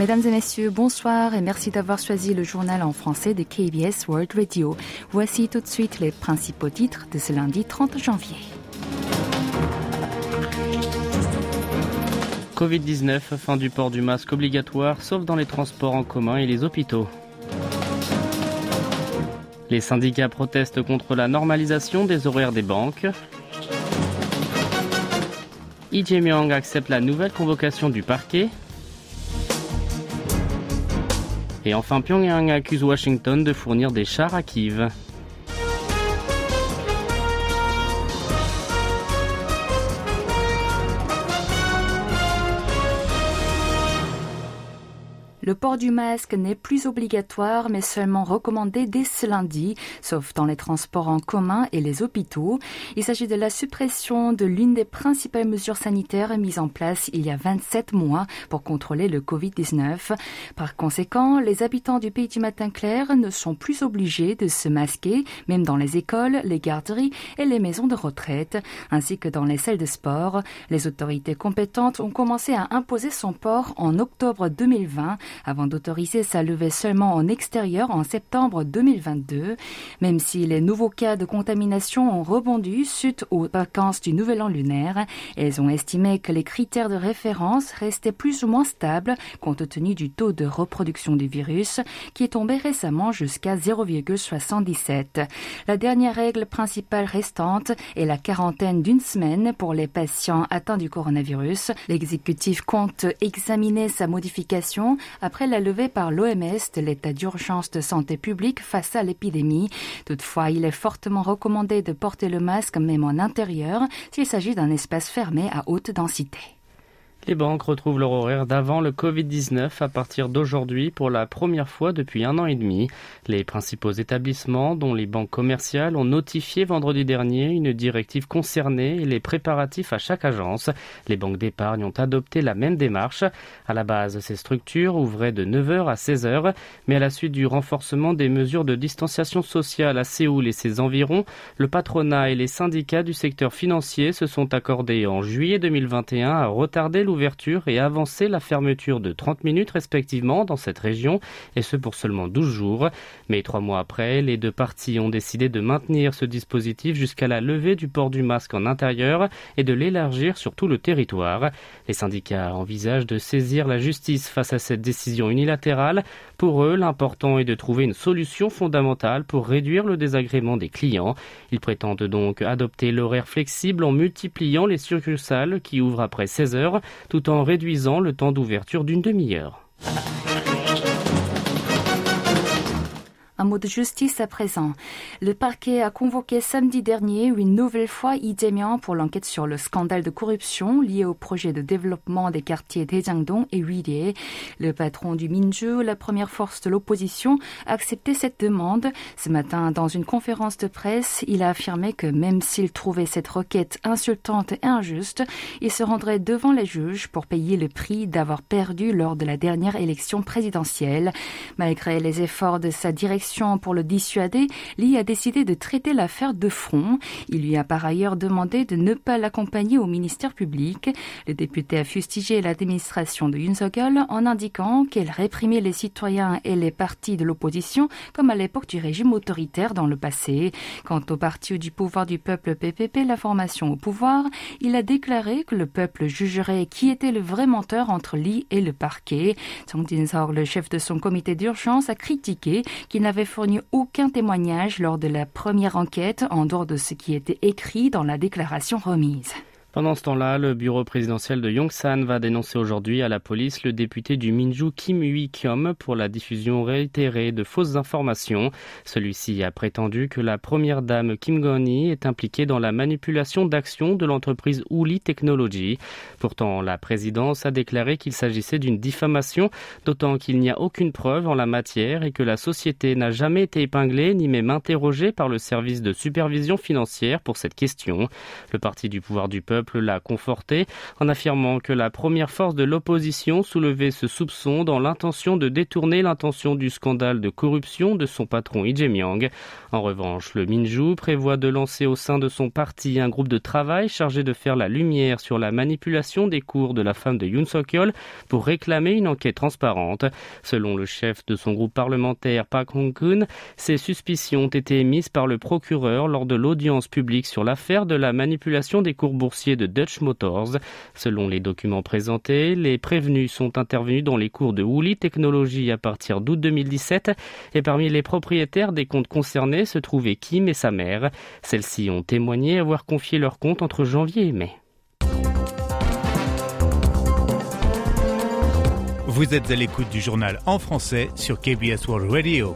Mesdames et messieurs, bonsoir et merci d'avoir choisi le journal en français de KBS World Radio. Voici tout de suite les principaux titres de ce lundi 30 janvier. Covid-19, fin du port du masque obligatoire, sauf dans les transports en commun et les hôpitaux. Les syndicats protestent contre la normalisation des horaires des banques. Lee accepte la nouvelle convocation du parquet. Et enfin, Pyongyang accuse Washington de fournir des chars à Kiev. Le port du masque n'est plus obligatoire, mais seulement recommandé dès ce lundi, sauf dans les transports en commun et les hôpitaux. Il s'agit de la suppression de l'une des principales mesures sanitaires mises en place il y a 27 mois pour contrôler le Covid-19. Par conséquent, les habitants du pays du matin clair ne sont plus obligés de se masquer, même dans les écoles, les garderies et les maisons de retraite, ainsi que dans les salles de sport. Les autorités compétentes ont commencé à imposer son port en octobre 2020 avant d'autoriser sa levée seulement en extérieur en septembre 2022. Même si les nouveaux cas de contamination ont rebondi suite aux vacances du Nouvel An lunaire, elles ont estimé que les critères de référence restaient plus ou moins stables compte tenu du taux de reproduction du virus qui est tombé récemment jusqu'à 0,77. La dernière règle principale restante est la quarantaine d'une semaine pour les patients atteints du coronavirus. L'exécutif compte examiner sa modification après la levée par l'OMS de l'état d'urgence de santé publique face à l'épidémie. Toutefois, il est fortement recommandé de porter le masque même en intérieur s'il s'agit d'un espace fermé à haute densité. Les banques retrouvent leur horaire d'avant le Covid-19 à partir d'aujourd'hui pour la première fois depuis un an et demi. Les principaux établissements, dont les banques commerciales, ont notifié vendredi dernier une directive concernée et les préparatifs à chaque agence. Les banques d'épargne ont adopté la même démarche. À la base, ces structures ouvraient de 9h à 16h, mais à la suite du renforcement des mesures de distanciation sociale à Séoul et ses environs, le patronat et les syndicats du secteur financier se sont accordés en juillet 2021 à retarder l'ouverture et avancer la fermeture de 30 minutes respectivement dans cette région, et ce pour seulement 12 jours. Mais trois mois après, les deux parties ont décidé de maintenir ce dispositif jusqu'à la levée du port du masque en intérieur et de l'élargir sur tout le territoire. Les syndicats envisagent de saisir la justice face à cette décision unilatérale. Pour eux, l'important est de trouver une solution fondamentale pour réduire le désagrément des clients. Ils prétendent donc adopter l'horaire flexible en multipliant les succursales qui ouvrent après 16 heures tout en réduisant le temps d'ouverture d'une demi-heure. Un mot de justice à présent. Le parquet a convoqué samedi dernier une nouvelle fois Lee pour l'enquête sur le scandale de corruption lié au projet de développement des quartiers Daejangdong et Huilie. Le patron du Minju, la première force de l'opposition, a accepté cette demande. Ce matin, dans une conférence de presse, il a affirmé que même s'il trouvait cette requête insultante et injuste, il se rendrait devant les juges pour payer le prix d'avoir perdu lors de la dernière élection présidentielle. Malgré les efforts de sa direction pour le dissuader, Lee a décidé de traiter l'affaire de front. Il lui a par ailleurs demandé de ne pas l'accompagner au ministère public. Le député a fustigé l'administration de Yoon en indiquant qu'elle réprimait les citoyens et les partis de l'opposition comme à l'époque du régime autoritaire dans le passé. Quant au parti du pouvoir du peuple PPP, la formation au pouvoir, il a déclaré que le peuple jugerait qui était le vrai menteur entre Lee et le parquet. Song Jin-seok, le chef de son comité d'urgence, a critiqué qu'il n'avait fourni aucun témoignage lors de la première enquête en dehors de ce qui était écrit dans la déclaration remise. Pendant ce temps-là, le bureau présidentiel de Yongsan va dénoncer aujourd'hui à la police le député du Minju Kim Ui-kyom pour la diffusion réitérée de fausses informations. Celui-ci a prétendu que la première dame Kim Gon-hee est impliquée dans la manipulation d'actions de l'entreprise Uli Technology. Pourtant, la présidence a déclaré qu'il s'agissait d'une diffamation, d'autant qu'il n'y a aucune preuve en la matière et que la société n'a jamais été épinglée ni même interrogée par le service de supervision financière pour cette question. Le parti du pouvoir du peuple peuple l'a conforté en affirmant que la première force de l'opposition soulevait ce soupçon dans l'intention de détourner l'intention du scandale de corruption de son patron Lee Jae-myung. En revanche, le Minju prévoit de lancer au sein de son parti un groupe de travail chargé de faire la lumière sur la manipulation des cours de la femme de Yoon Suk-yeol pour réclamer une enquête transparente. Selon le chef de son groupe parlementaire Park Hong-kun, ces suspicions ont été émises par le procureur lors de l'audience publique sur l'affaire de la manipulation des cours boursiers de Dutch Motors. Selon les documents présentés, les prévenus sont intervenus dans les cours de Woolly Technology à partir d'août 2017 et parmi les propriétaires des comptes concernés se trouvaient Kim et sa mère. Celles-ci ont témoigné avoir confié leurs comptes entre janvier et mai. Vous êtes à l'écoute du journal en français sur KBS World Radio.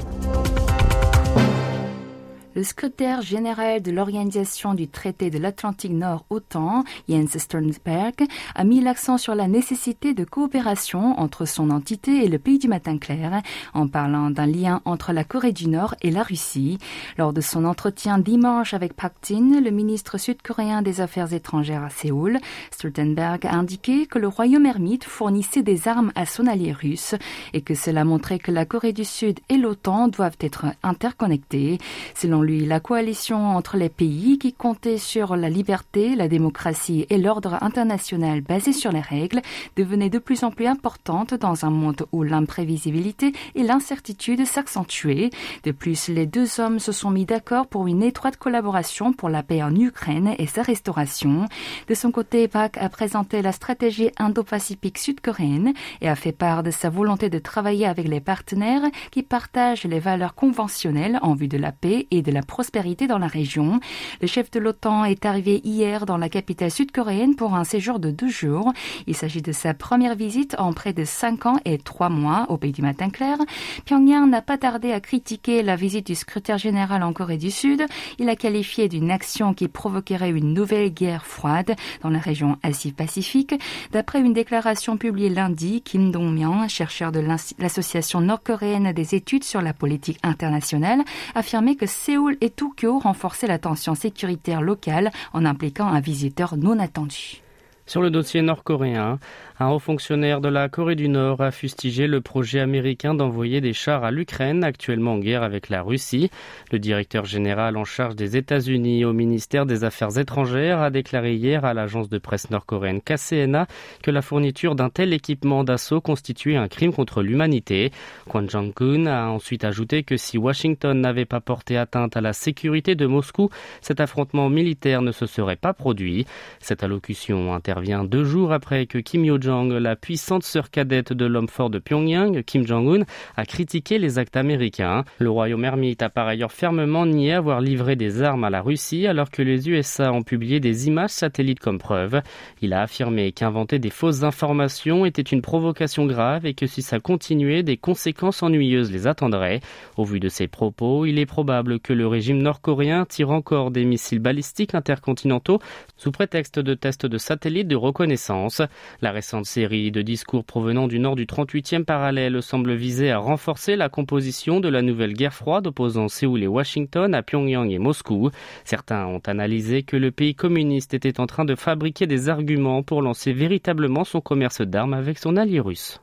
Le secrétaire général de l'Organisation du traité de l'Atlantique Nord OTAN, Jens Stoltenberg, a mis l'accent sur la nécessité de coopération entre son entité et le pays du matin clair, en parlant d'un lien entre la Corée du Nord et la Russie. Lors de son entretien dimanche avec Pak Tin, le ministre sud-coréen des Affaires étrangères à Séoul, Stoltenberg a indiqué que le royaume ermite fournissait des armes à son allié russe et que cela montrait que la Corée du Sud et l'OTAN doivent être interconnectés. Selon lui, la coalition entre les pays qui comptait sur la liberté, la démocratie et l'ordre international basé sur les règles devenait de plus en plus importante dans un monde où l'imprévisibilité et l'incertitude s'accentuaient. De plus, les deux hommes se sont mis d'accord pour une étroite collaboration pour la paix en Ukraine et sa restauration. De son côté, Pak a présenté la stratégie indo-pacifique sud-coréenne et a fait part de sa volonté de travailler avec les partenaires qui partagent les valeurs conventionnelles en vue de la paix et de la prospérité dans la région. Le chef de l'OTAN est arrivé hier dans la capitale sud-coréenne pour un séjour de deux jours. Il s'agit de sa première visite en près de cinq ans et trois mois au pays du matin clair. Pyongyang n'a pas tardé à critiquer la visite du secrétaire général en Corée du Sud. Il a qualifié d'une action qui provoquerait une nouvelle guerre froide dans la région Asie-Pacifique. D'après une déclaration publiée lundi, Kim Dong-myung, chercheur de l'association nord-coréenne des études sur la politique internationale, affirmait que Séoul et Tokyo renforcer la tension sécuritaire locale en impliquant un visiteur non attendu. Sur le dossier nord-coréen, un haut fonctionnaire de la Corée du Nord a fustigé le projet américain d'envoyer des chars à l'Ukraine, actuellement en guerre avec la Russie. Le directeur général en charge des États-Unis au ministère des Affaires étrangères a déclaré hier à l'agence de presse nord-coréenne KCNA que la fourniture d'un tel équipement d'assaut constituait un crime contre l'humanité. Kwon Jong-un a ensuite ajouté que si Washington n'avait pas porté atteinte à la sécurité de Moscou, cet affrontement militaire ne se serait pas produit. Cette allocution intervient deux jours après que Kim La puissante sœur cadette de l'homme fort de Pyongyang, Kim Jong-un, a critiqué les actes américains. Le royaume ermite a par ailleurs fermement nié avoir livré des armes à la Russie alors que les USA ont publié des images satellites comme preuve. Il a affirmé qu'inventer des fausses informations était une provocation grave et que si ça continuait, des conséquences ennuyeuses les attendraient. Au vu de ces propos, il est probable que le régime nord-coréen tire encore des missiles balistiques intercontinentaux sous prétexte de tests de satellites de reconnaissance. La récente série de discours provenant du nord du 38e parallèle semble viser à renforcer la composition de la nouvelle guerre froide opposant Séoul et Washington à Pyongyang et Moscou. Certains ont analysé que le pays communiste était en train de fabriquer des arguments pour lancer véritablement son commerce d'armes avec son allié russe.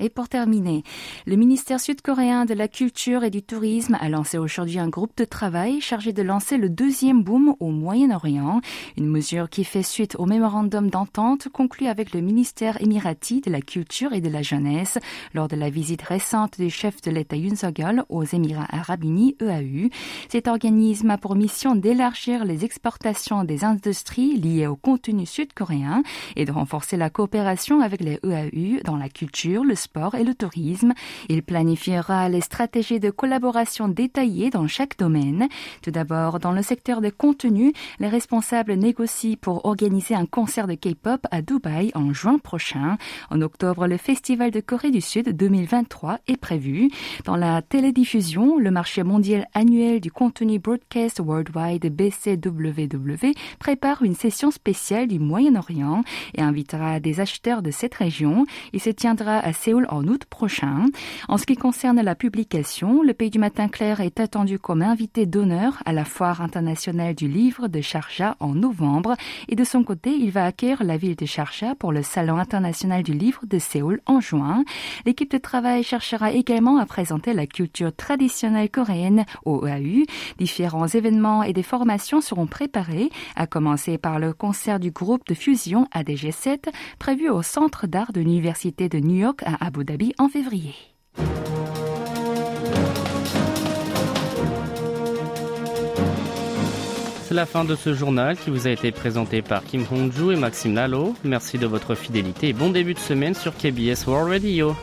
Et pour terminer, le ministère sud-coréen de la Culture et du Tourisme a lancé aujourd'hui un groupe de travail chargé de lancer le deuxième boom au Moyen-Orient, une mesure qui fait suite au mémorandum d'entente conclu avec le ministère émirati de la Culture et de la Jeunesse lors de la visite récente du chef de l'État Yoon Suk-yeol aux Émirats arabes unis EAU. Cet organisme a pour mission d'élargir les exportations des industries liées au contenu sud-coréen et de renforcer la coopération avec les EAU dans la culture, le sport et le tourisme. Il planifiera les stratégies de collaboration détaillées dans chaque domaine. Tout d'abord, dans le secteur des contenus, les responsables négocient pour organiser un concert de K-pop à Dubaï en juin prochain. En octobre, le Festival de Corée du Sud 2023 est prévu. Dans la télédiffusion, le marché mondial annuel du contenu Broadcast Worldwide BCWW prépare une session spéciale du Moyen-Orient et invitera des acheteurs de cette région. Il se tiendra à Séoul En août prochain. En ce qui concerne la publication, le Pays du Matin Clair est attendu comme invité d'honneur à la Foire internationale du livre de Sharjah en novembre et de son côté, il va accueillir la ville de Sharjah pour le Salon international du livre de Séoul en juin. L'équipe de travail cherchera également à présenter la culture traditionnelle coréenne au OAU. Différents événements et des formations seront préparés, à commencer par le concert du groupe de fusion ADG7 prévu au Centre d'art de l'Université de New York à Abu Dhabi en février. C'est la fin de ce journal qui vous a été présenté par Kim Hong-ju et Maxime Lalo. Merci de votre fidélité et bon début de semaine sur KBS World Radio.